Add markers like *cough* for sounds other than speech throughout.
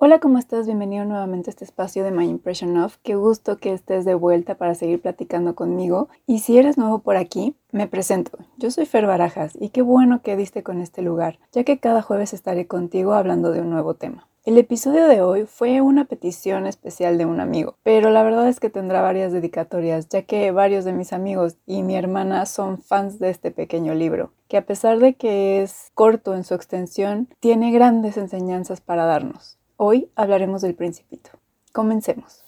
Hola, ¿cómo estás? Bienvenido nuevamente a este espacio de My Impression Of. Qué gusto que estés de vuelta para seguir platicando conmigo. Y si eres nuevo por aquí, me presento. Yo soy Fer Barajas y qué bueno que diste con este lugar, ya que cada jueves estaré contigo hablando de un nuevo tema. El episodio de hoy fue una petición especial de un amigo, pero la verdad es que tendrá varias dedicatorias, ya que varios de mis amigos y mi hermana son fans de este pequeño libro, que a pesar de que es corto en su extensión, tiene grandes enseñanzas para darnos. Hoy hablaremos del principito. Comencemos.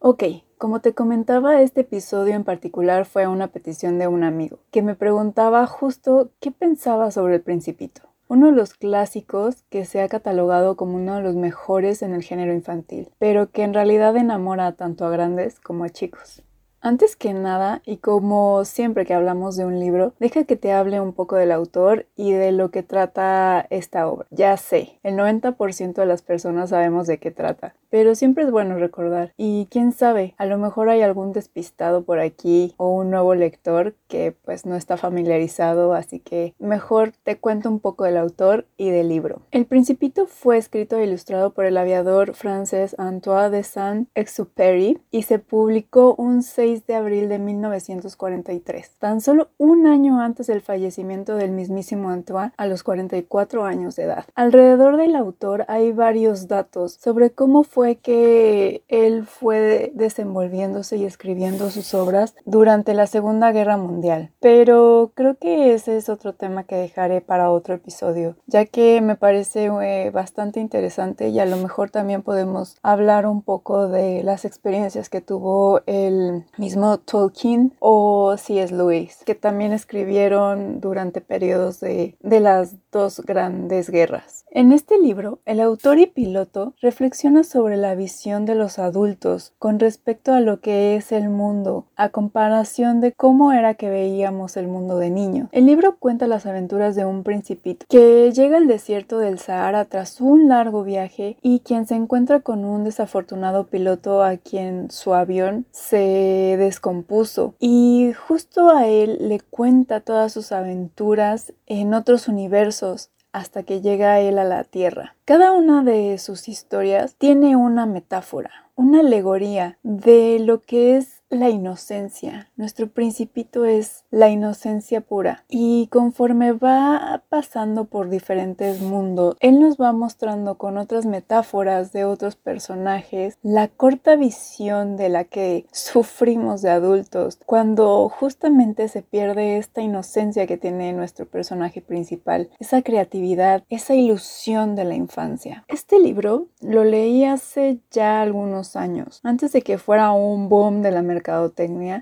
Ok, como te comentaba, este episodio en particular fue una petición de un amigo que me preguntaba justo qué pensaba sobre el principito. Uno de los clásicos que se ha catalogado como uno de los mejores en el género infantil, pero que en realidad enamora tanto a grandes como a chicos. Antes que nada, y como siempre que hablamos de un libro, deja que te hable un poco del autor y de lo que trata esta obra. Ya sé, el 90% de las personas sabemos de qué trata, pero siempre es bueno recordar. Y quién sabe, a lo mejor hay algún despistado por aquí o un nuevo lector que pues no está familiarizado, así que mejor te cuento un poco del autor y del libro. El Principito fue escrito e ilustrado por el aviador francés Antoine de Saint-Exupéry y se publicó un 6 de abril de 1943, tan solo un año antes del fallecimiento del mismísimo Antoine a los 44 años de edad. Alrededor del autor hay varios datos sobre cómo fue que él fue desenvolviéndose y escribiendo sus obras durante la Segunda Guerra Mundial, pero creo que ese es otro tema que dejaré para otro episodio, ya que me parece eh, bastante interesante y a lo mejor también podemos hablar un poco de las experiencias que tuvo el mismo Tolkien o C.S. Lewis, que también escribieron durante periodos de, de las dos grandes guerras. En este libro, el autor y piloto reflexiona sobre la visión de los adultos con respecto a lo que es el mundo, a comparación de cómo era que veíamos el mundo de niño. El libro cuenta las aventuras de un principito que llega al desierto del Sahara tras un largo viaje y quien se encuentra con un desafortunado piloto a quien su avión se descompuso y justo a él le cuenta todas sus aventuras en otros universos hasta que llega él a la Tierra. Cada una de sus historias tiene una metáfora, una alegoría de lo que es la inocencia. Nuestro principito es la inocencia pura. Y conforme va pasando por diferentes mundos, él nos va mostrando con otras metáforas de otros personajes la corta visión de la que sufrimos de adultos cuando justamente se pierde esta inocencia que tiene nuestro personaje principal, esa creatividad, esa ilusión de la infancia. Este libro lo leí hace ya algunos años, antes de que fuera un boom de la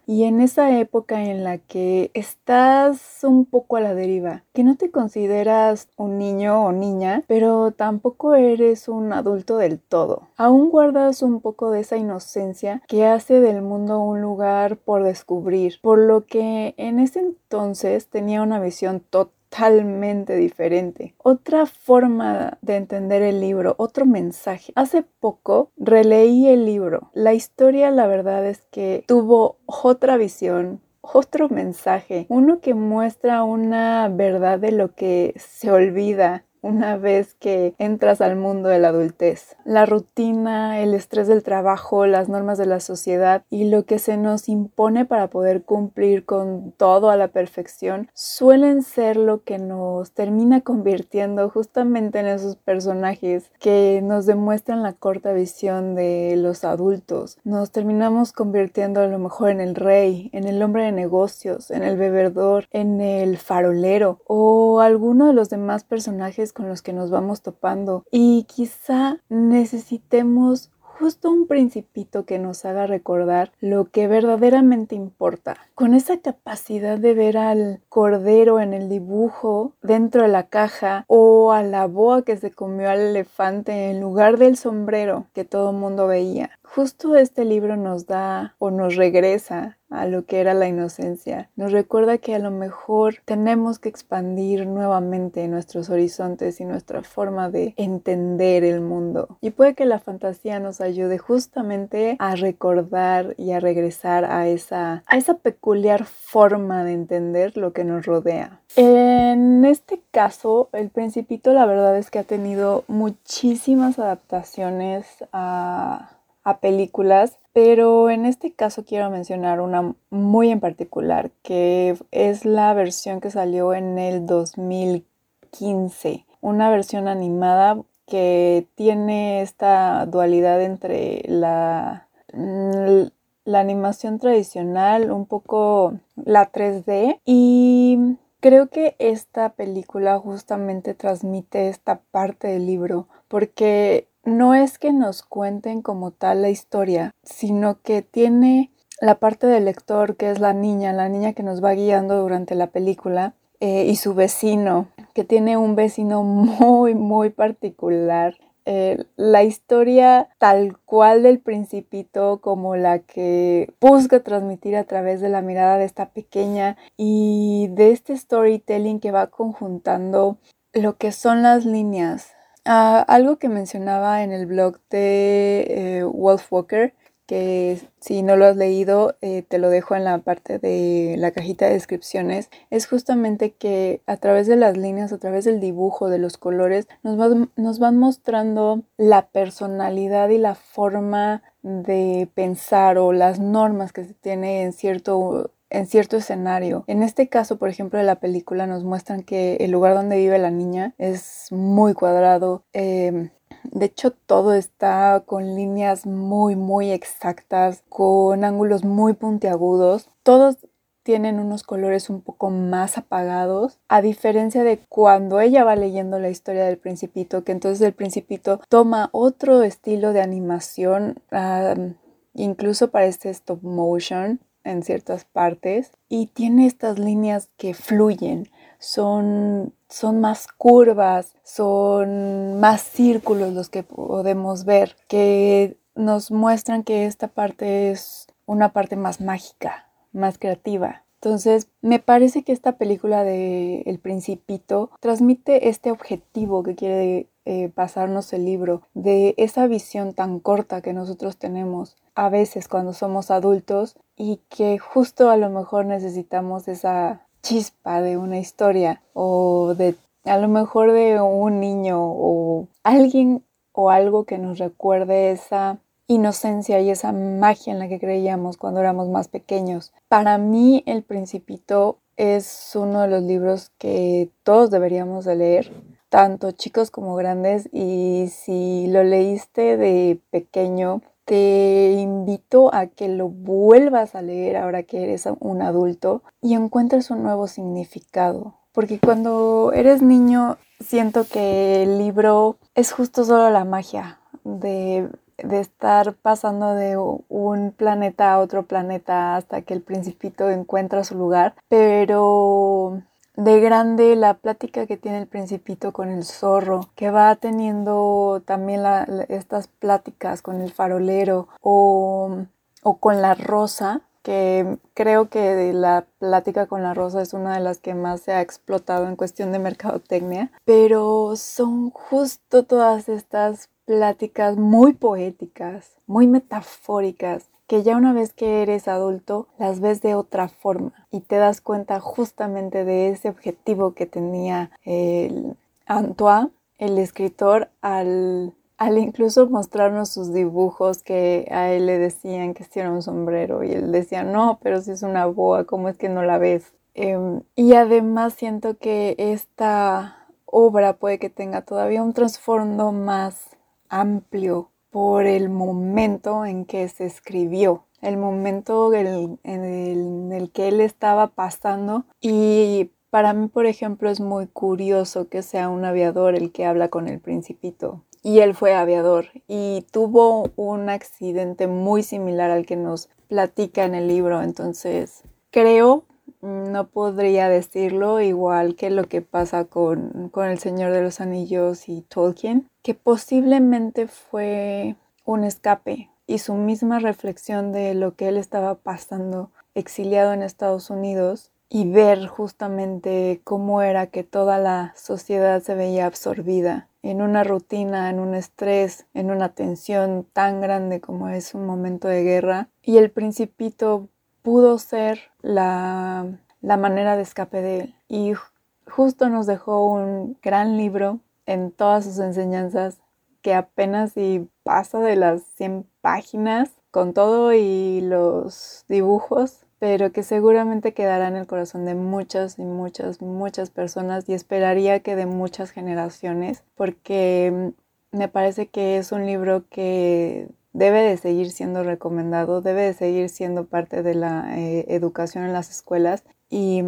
y en esa época en la que estás un poco a la deriva, que no te consideras un niño o niña, pero tampoco eres un adulto del todo. Aún guardas un poco de esa inocencia que hace del mundo un lugar por descubrir, por lo que en ese entonces tenía una visión total totalmente diferente. Otra forma de entender el libro, otro mensaje. Hace poco releí el libro. La historia, la verdad es que tuvo otra visión, otro mensaje, uno que muestra una verdad de lo que se olvida una vez que entras al mundo de la adultez. La rutina, el estrés del trabajo, las normas de la sociedad y lo que se nos impone para poder cumplir con todo a la perfección suelen ser lo que nos termina convirtiendo justamente en esos personajes que nos demuestran la corta visión de los adultos. Nos terminamos convirtiendo a lo mejor en el rey, en el hombre de negocios, en el bebedor, en el farolero o alguno de los demás personajes con los que nos vamos topando y quizá necesitemos justo un principito que nos haga recordar lo que verdaderamente importa. Con esa capacidad de ver al cordero en el dibujo dentro de la caja o a la boa que se comió al elefante en lugar del sombrero que todo mundo veía. Justo este libro nos da o nos regresa a lo que era la inocencia. Nos recuerda que a lo mejor tenemos que expandir nuevamente nuestros horizontes y nuestra forma de entender el mundo. Y puede que la fantasía nos ayude justamente a recordar y a regresar a esa, a esa peculiar forma de entender lo que nos rodea. En este caso, el principito la verdad es que ha tenido muchísimas adaptaciones a a películas, pero en este caso quiero mencionar una muy en particular, que es la versión que salió en el 2015, una versión animada que tiene esta dualidad entre la, la animación tradicional, un poco la 3D y creo que esta película justamente transmite esta parte del libro porque no es que nos cuenten como tal la historia, sino que tiene la parte del lector que es la niña, la niña que nos va guiando durante la película, eh, y su vecino, que tiene un vecino *laughs* muy, muy particular. Eh, la historia tal cual del principito como la que busca transmitir a través de la mirada de esta pequeña y de este storytelling que va conjuntando lo que son las líneas Ah, algo que mencionaba en el blog de eh, Wolf Walker, que si no lo has leído, eh, te lo dejo en la parte de la cajita de descripciones, es justamente que a través de las líneas, a través del dibujo, de los colores, nos, nos van mostrando la personalidad y la forma de pensar o las normas que se tiene en cierto en cierto escenario. En este caso, por ejemplo, de la película nos muestran que el lugar donde vive la niña es muy cuadrado. Em, de hecho, todo está con líneas muy, muy exactas, con ángulos muy puntiagudos. Todos tienen unos colores un poco más apagados, a diferencia de cuando ella va leyendo la historia del principito, que entonces el principito toma otro estilo de animación, incluso para este stop motion, en ciertas partes y tiene estas líneas que fluyen, son, son más curvas, son más círculos los que podemos ver, que nos muestran que esta parte es una parte más mágica, más creativa. Entonces, me parece que esta película de El Principito transmite este objetivo que quiere eh, pasarnos el libro, de esa visión tan corta que nosotros tenemos a veces cuando somos adultos y que justo a lo mejor necesitamos esa chispa de una historia o de a lo mejor de un niño o alguien o algo que nos recuerde esa inocencia y esa magia en la que creíamos cuando éramos más pequeños. Para mí El Principito es uno de los libros que todos deberíamos de leer, tanto chicos como grandes, y si lo leíste de pequeño, te invito a que lo vuelvas a leer ahora que eres un adulto y encuentres un nuevo significado. Porque cuando eres niño siento que el libro es justo solo la magia de de estar pasando de un planeta a otro planeta hasta que el principito encuentra su lugar, pero de grande la plática que tiene el principito con el zorro, que va teniendo también estas pláticas con el farolero o, o con la rosa, que creo que la plática con la rosa es una de las que más se ha explotado en cuestión de mercadotecnia, pero son justo todas estas pláticas muy poéticas, muy metafóricas, que ya una vez que eres adulto las ves de otra forma y te das cuenta justamente de ese objetivo que tenía el Antoine, el escritor, al, al incluso mostrarnos sus dibujos que a él le decían que si era un sombrero y él decía, no, pero si es una boa, ¿cómo es que no la ves? Em, y además siento que esta obra puede que tenga todavía un trasfondo más amplio por el momento en que se escribió, el momento en el, que él estaba pasando y para mí, por ejemplo, es muy curioso que sea un aviador el que habla con el principito. Y él fue aviador y tuvo un accidente muy similar al que nos platica en el libro. Entonces, creo no podría decirlo igual que lo que pasa con, El Señor de los Anillos y Tolkien, que posiblemente fue un escape y su misma reflexión de lo que él estaba pasando exiliado en Estados Unidos y ver justamente cómo era que toda la sociedad se veía absorbida en una rutina, en un estrés, en una tensión tan grande como es un momento de guerra. Y el principito pudo ser la, la manera de escape de él. Y justo nos dejó un gran libro en todas sus enseñanzas que apenas si pasa de las 100 páginas con todo y los dibujos pero que seguramente quedará en el corazón de muchas y muchas, muchas personas y esperaría que de muchas generaciones, porque mm, me parece que es un libro que debe de seguir siendo recomendado, debe de seguir siendo parte de la eh, educación en las escuelas y,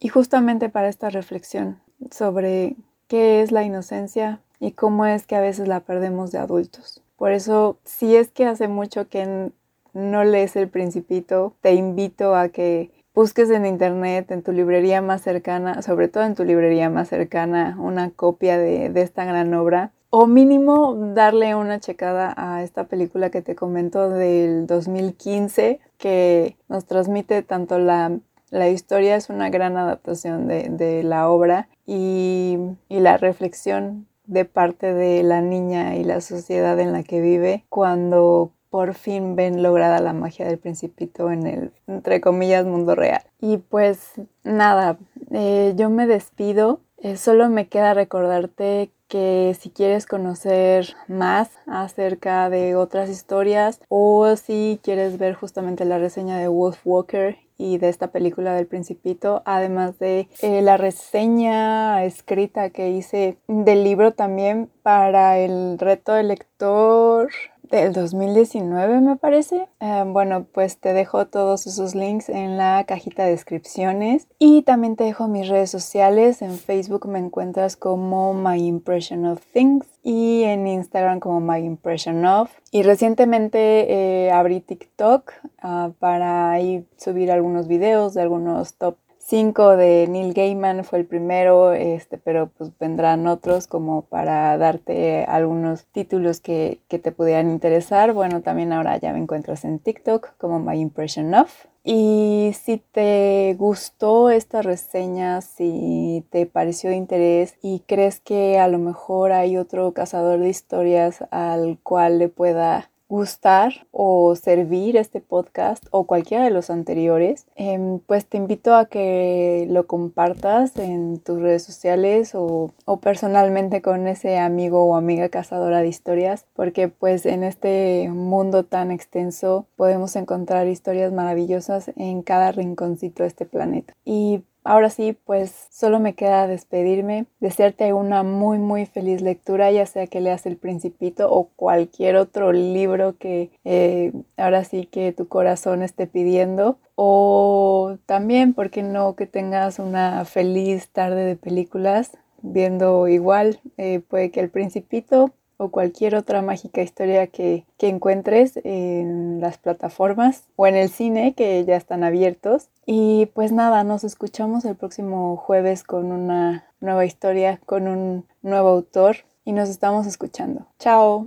y justamente para esta reflexión sobre qué es la inocencia y cómo es que a veces la perdemos de adultos. Por eso, si es que hace mucho que no lees El Principito, te invito a que busques en internet, en tu librería más cercana, sobre todo en tu librería más cercana, una copia de, esta gran obra. O mínimo darle una checada a esta película que te comento del 2015, que nos transmite tanto la, la historia, es una gran adaptación de, la obra, y, y la reflexión de parte de la niña y la sociedad en la que vive cuando por fin ven lograda la magia del principito en el, entre comillas, mundo real. Y pues nada, eh, yo me despido. Eh, solo me queda recordarte que si quieres conocer más acerca de otras historias o si quieres ver justamente la reseña de Wolf Walker y de esta película del principito, además de eh, la reseña escrita que hice del libro también para el reto de lector del 2019 me parece. Eh, bueno, pues te dejo todos esos links en la cajita de descripciones y también te dejo mis redes sociales. En Facebook me encuentras como My Impression of Things y en Instagram como My Impression of. Y recientemente eh, abrí TikTok ah, para ahí subir algunos videos de algunos top 5 de Neil Gaiman fue el primero, este, pero pues vendrán otros como para darte algunos títulos que, que te pudieran interesar. Bueno, también ahora ya me encuentras en TikTok como My Impression Of. Y si te gustó esta reseña, si te pareció de interés y crees que a lo mejor hay otro cazador de historias al cual le pueda gustar o servir este podcast o cualquiera de los anteriores, em, pues te invito a que lo compartas en tus redes sociales o, o, personalmente con ese amigo o amiga cazadora de historias, porque pues en este mundo tan extenso podemos encontrar historias maravillosas en cada rinconcito de este planeta. Y Ahora sí, pues solo me queda despedirme, desearte una muy muy feliz lectura, ya sea que leas El Principito o cualquier otro libro que eh, ahora sí que tu corazón esté pidiendo. O también, ¿por qué no que tengas una feliz tarde de películas viendo igual? Eh, puede que El Principito o cualquier otra mágica historia que, encuentres en las plataformas o en el cine que ya están abiertos. Y pues nada, nos escuchamos el próximo jueves con una nueva historia, con un nuevo autor y nos estamos escuchando. Chao.